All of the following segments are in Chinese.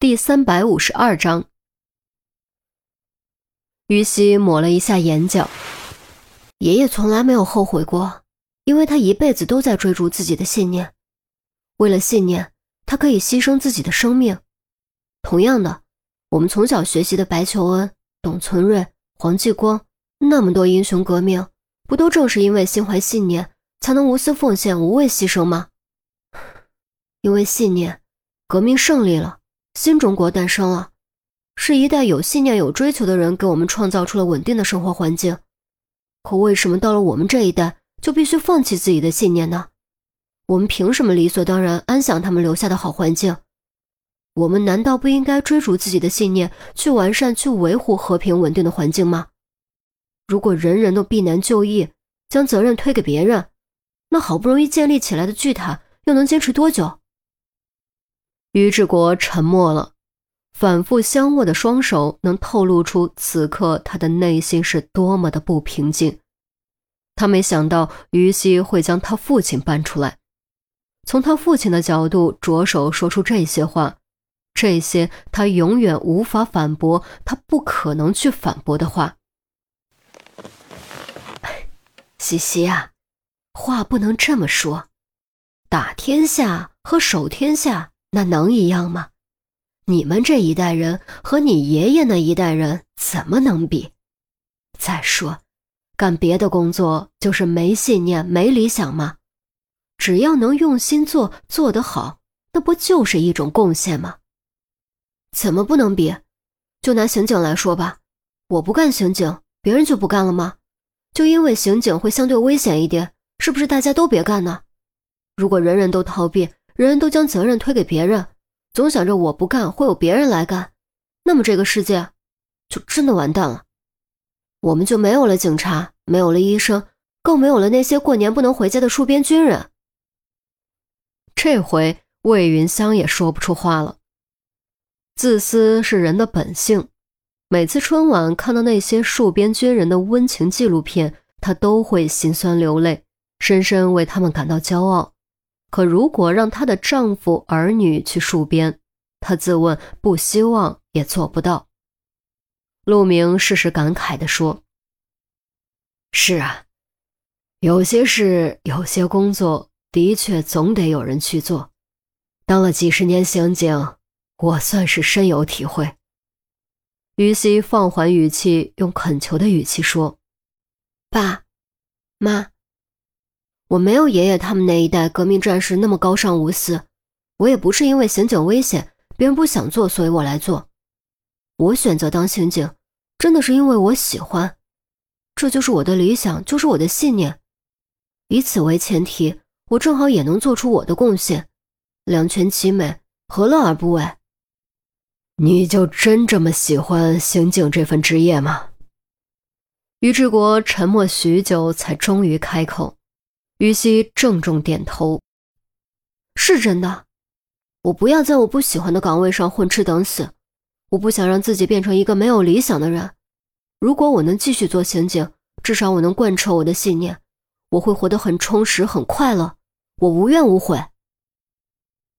第三百五十二章。于西抹了一下眼角，爷爷从来没有后悔过，因为他一辈子都在追逐自己的信念。为了信念，他可以牺牲自己的生命。同样的，我们从小学习的白求恩、董存瑞、黄继光，那么多英雄革命，不都正是因为心怀信念，才能无私奉献、无畏牺牲吗？因为信念，革命胜利了，新中国诞生了。是一代有信念、有追求的人给我们创造出了稳定的生活环境，可为什么到了我们这一代就必须放弃自己的信念呢？我们凭什么理所当然安享他们留下的好环境？我们难道不应该追逐自己的信念，去完善、去维护和平稳定的环境吗？如果人人都避难就义，将责任推给别人，那好不容易建立起来的巨塔又能坚持多久？于志国沉默了。反复相握的双手，能透露出此刻他的内心是多么的不平静。他没想到于西会将他父亲搬出来，从他父亲的角度着手说出这些话，这些他永远无法反驳，他不可能去反驳的话。西西啊，话不能这么说，打天下和守天下，那能一样吗？你们这一代人和你爷爷那一代人怎么能比？再说，干别的工作就是没信念、没理想吗？只要能用心做，做得好，那不就是一种贡献吗？怎么不能比？就拿刑警来说吧，我不干刑警，别人就不干了吗？就因为刑警会相对危险一点，是不是大家都别干呢？如果人人都逃避，人人都将责任推给别人。总想着我不干会有别人来干，那么这个世界就真的完蛋了，我们就没有了警察，没有了医生，更没有了那些过年不能回家的戍边军人。这回魏云香也说不出话了。自私是人的本性，每次春晚看到那些戍边军人的温情纪录片，他都会心酸流泪，深深为他们感到骄傲。可如果让她的丈夫、儿女去戍边，她自问不希望也做不到。陆明适时感慨地说：“是啊，有些事、有些工作，的确总得有人去做。当了几十年刑警，我算是深有体会。”于西放缓语气，用恳求的语气说：“爸妈。”我没有爷爷他们那一代革命战士那么高尚无私，我也不是因为刑警危险，别人不想做，所以我来做。我选择当刑警，真的是因为我喜欢，这就是我的理想，就是我的信念。以此为前提，我正好也能做出我的贡献，两全其美，何乐而不为？你就真这么喜欢刑警这份职业吗？于志国沉默许久，才终于开口。于西郑重点头，是真的。我不要在我不喜欢的岗位上混吃等死，我不想让自己变成一个没有理想的人。如果我能继续做刑警，至少我能贯彻我的信念，我会活得很充实、很快乐，我无怨无悔。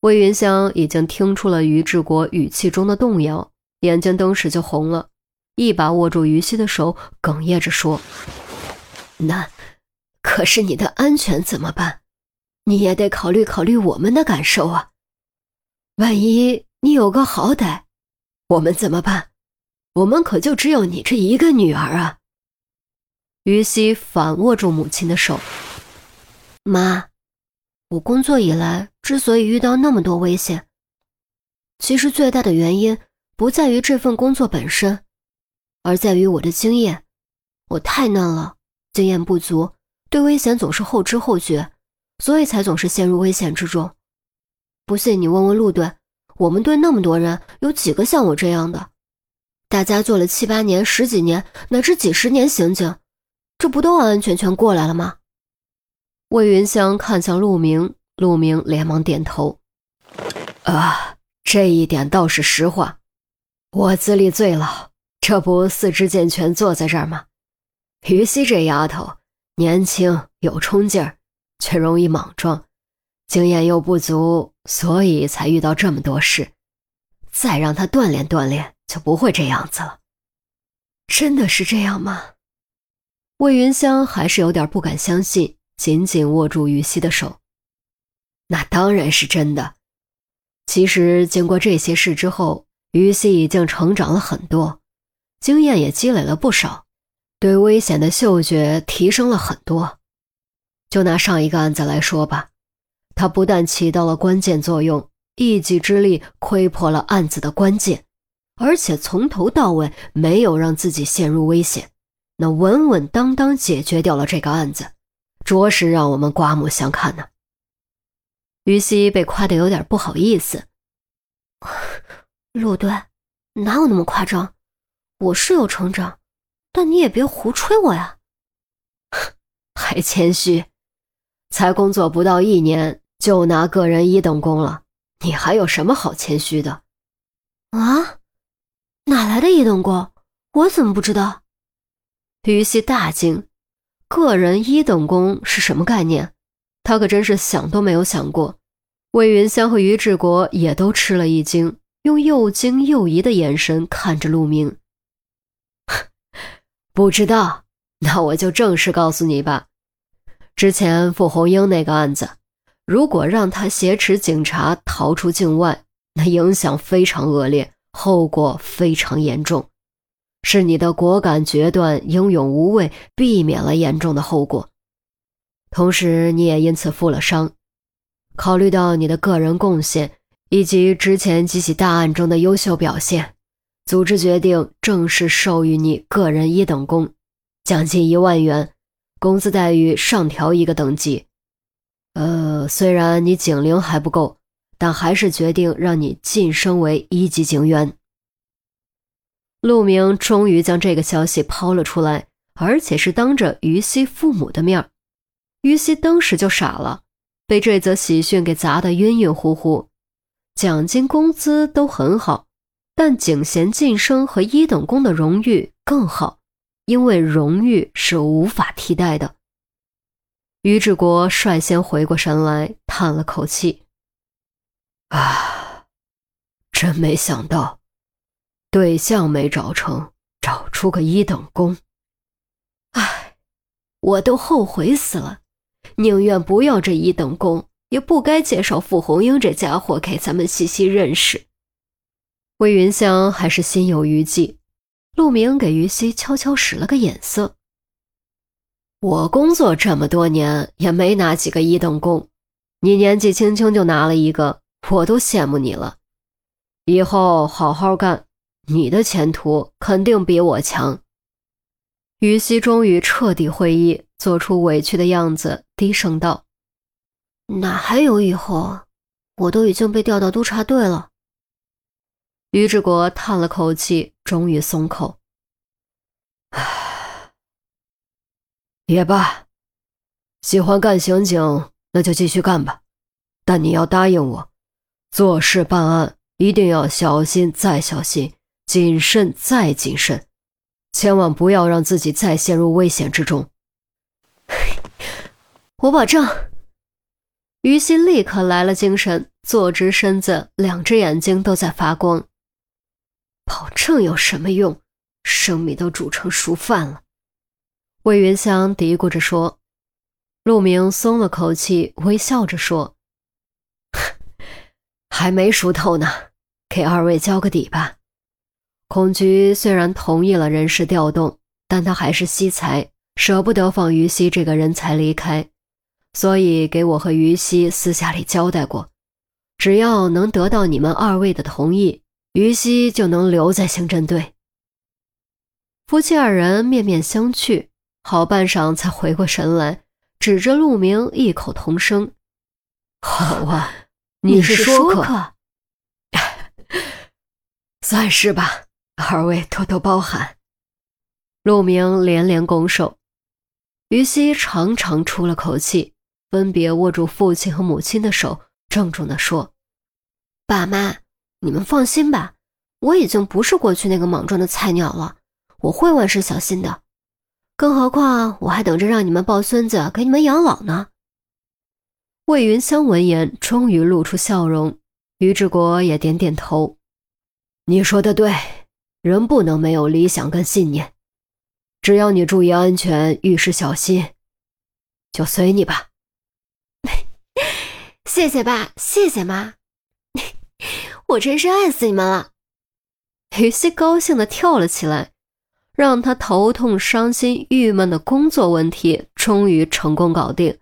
魏云香已经听出了于志国语气中的动摇，眼睛登时就红了，一把握住于西的手，哽咽着说：“那……”可是你的安全怎么办？你也得考虑考虑我们的感受啊！万一你有个好歹，我们怎么办？我们可就只有你这一个女儿啊！于西反握住母亲的手，妈，我工作以来之所以遇到那么多危险，其实最大的原因不在于这份工作本身，而在于我的经验。我太嫩了，经验不足。对危险总是后知后觉，所以才总是陷入危险之中。不信你问问陆队，我们队那么多人，有几个像我这样的？大家做了七八年、十几年，乃至几十年刑警，这不都安安全全过来了吗？魏云香看向陆明，陆明连忙点头：“啊，这一点倒是实话。我资历最老，这不四肢健全坐在这儿吗？于西这丫头。”年轻有冲劲儿，却容易莽撞，经验又不足，所以才遇到这么多事。再让他锻炼锻炼，就不会这样子了。真的是这样吗？魏云香还是有点不敢相信，紧紧握住于西的手。那当然是真的。其实经过这些事之后，于西已经成长了很多，经验也积累了不少，对危险的嗅觉提升了很多。就拿上一个案子来说吧，他不但起到了关键作用，一己之力窥破了案子的关键，而且从头到尾没有让自己陷入危险。那稳稳当当解决掉了这个案子，着实让我们刮目相看呢。于西被夸得有点不好意思。陆队，哪有那么夸张？我是有成长，但你也别胡吹我呀。还谦虚，才工作不到一年就拿个人一等功了，你还有什么好谦虚的？啊？哪来的一等功？我怎么不知道？于西大惊，个人一等功是什么概念？他可真是想都没有想过。魏云香和于志国也都吃了一惊，用又惊又疑的眼神看着陆明。不知道，那我就正式告诉你吧。之前傅红英那个案子，如果让他挟持警察逃出境外，那影响非常恶劣，后果非常严重。是你的果敢决断、英勇无畏，避免了严重的后果，同时你也因此负了伤。考虑到你的个人贡献以及之前几起大案中的优秀表现，组织决定正式授予你个人一等功，奖金一万元，工资待遇上调一个等级。呃，虽然你警龄还不够，但还是决定让你晋升为一级警员。陆明终于将这个消息抛了出来，而且是当着于西父母的面于西当时就傻了，被这则喜讯给砸得晕晕乎乎。奖金、工资都很好，但警衔晋升和一等功的荣誉更好，因为荣誉是无法替代的。于志国率先回过神来，叹了口气：“啊，真没想到。”对象没找成，找出个一等功。唉，我都后悔死了，宁愿不要这一等功，也不该介绍傅红英这家伙给咱们西西认识。魏云香还是心有余悸。陆明给于西悄悄使了个眼色。我工作这么多年，也没拿几个一等功，你年纪轻轻就拿了一个，我都羡慕你了。以后好好干。你的前途肯定比我强。于西终于彻底会意，做出委屈的样子，低声道：“哪还有以后？我都已经被调到督察队了。”于志国叹了口气，终于松口：“唉，也罢，喜欢干刑警，那就继续干吧。但你要答应我，做事办案一定要小心再小心。”谨慎再谨慎，千万不要让自己再陷入危险之中。我保证。于心立刻来了精神，坐直身子，两只眼睛都在发光。保证有什么用？生米都煮成熟饭了。魏云香嘀咕着说。陆明松了口气，微笑着说：“还没熟透呢，给二位交个底吧。”孔局虽然同意了人事调动，但他还是惜才，舍不得放于西这个人才离开，所以给我和于西私下里交代过，只要能得到你们二位的同意，于西就能留在刑侦队。夫妻二人面面相觑，好半晌才回过神来，指着陆明异口同声：“好啊，你是说客，算是吧。”二位多多包涵。陆明连连拱手，于西长长出了口气，分别握住父亲和母亲的手，郑重地说：“爸妈，你们放心吧，我已经不是过去那个莽撞的菜鸟了，我会万事小心的。更何况，我还等着让你们抱孙子给你们养老呢。”魏云香闻言，终于露出笑容，于志国也点点头。你说的对，人不能没有理想跟信念。只要你注意安全，遇事小心，就随你吧。谢谢爸，谢谢妈，我真是爱死你们了。于西高兴的跳了起来，让他头痛、伤心、郁闷的工作问题终于成功搞定。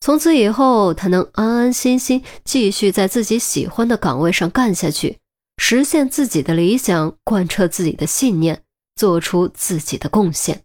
从此以后，他能安安心心继续在自己喜欢的岗位上干下去，实现自己的理想，贯彻自己的信念，做出自己的贡献。